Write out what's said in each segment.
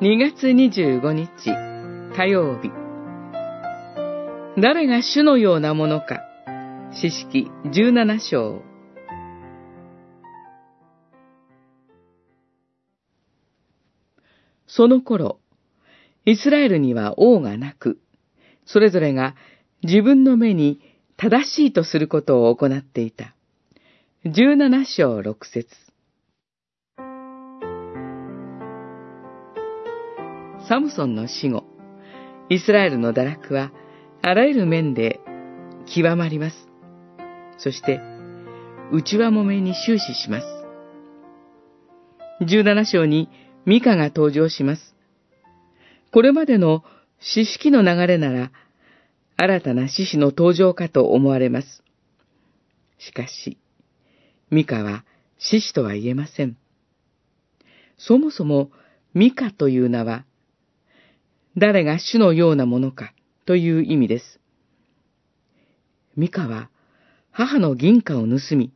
2月25日火曜日。誰が主のようなものか詩式17章。その頃、イスラエルには王がなく、それぞれが自分の目に正しいとすることを行っていた。17章6節。サムソンの死後、イスラエルの堕落はあらゆる面で極まります。そして、内輪もめに終始します。17章にミカが登場します。これまでの詩式の流れなら、新たな獅子の登場かと思われます。しかし、ミカは獅子とは言えません。そもそもミカという名は、誰が主のようなものかという意味です。ミカは母の銀貨を盗み、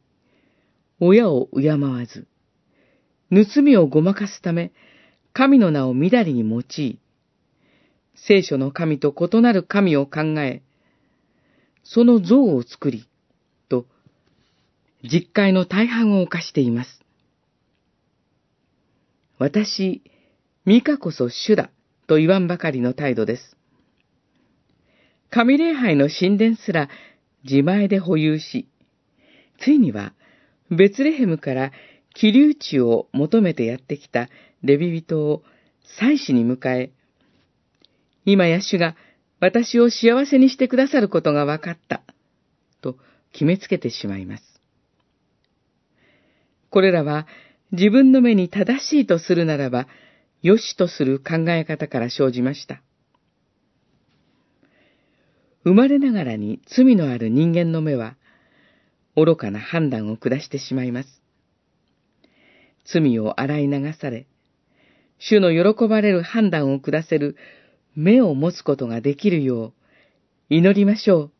親を敬わず、盗みをごまかすため、神の名をみだりに用い、聖書の神と異なる神を考え、その像を作り、と、実会の大半を犯しています。私、ミカこそ主だ、と言わんばかりの態度です。神礼拝の神殿すら自前で保有し、ついには、ベツレヘムから気流地を求めてやってきたレビ人を祭司に迎え、今や主が私を幸せにしてくださることが分かった、と決めつけてしまいます。これらは自分の目に正しいとするならば、良しとする考え方から生じました。生まれながらに罪のある人間の目は、愚かな判断を下してしまいます。罪を洗い流され、主の喜ばれる判断を下せる目を持つことができるよう祈りましょう。